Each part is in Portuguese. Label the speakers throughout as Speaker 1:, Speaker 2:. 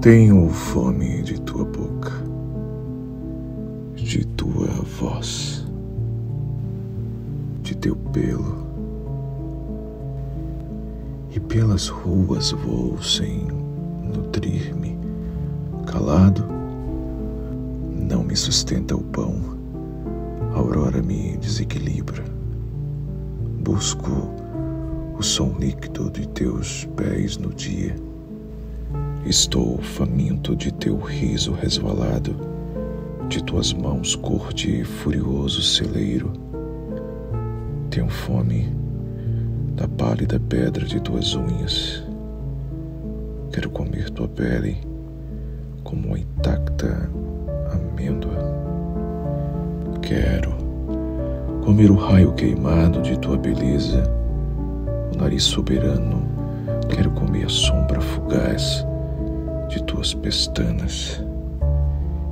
Speaker 1: Tenho fome de tua boca, de tua voz, de teu pelo. E pelas ruas vou sem nutrir-me. Calado, não me sustenta o pão, a aurora me desequilibra. Busco o som líquido de teus pés no dia Estou faminto de teu riso resvalado, de tuas mãos cor de furioso celeiro. Tenho fome da pálida pedra de tuas unhas. Quero comer tua pele como uma intacta amêndoa. Quero comer o raio queimado de tua beleza, o nariz soberano. Quero comer a sombra tuas pestanas,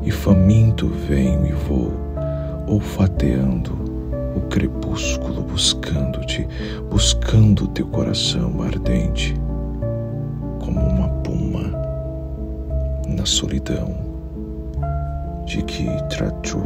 Speaker 1: e faminto venho e vou, olfateando o crepúsculo, buscando-te, buscando teu coração ardente, como uma puma na solidão de que tratou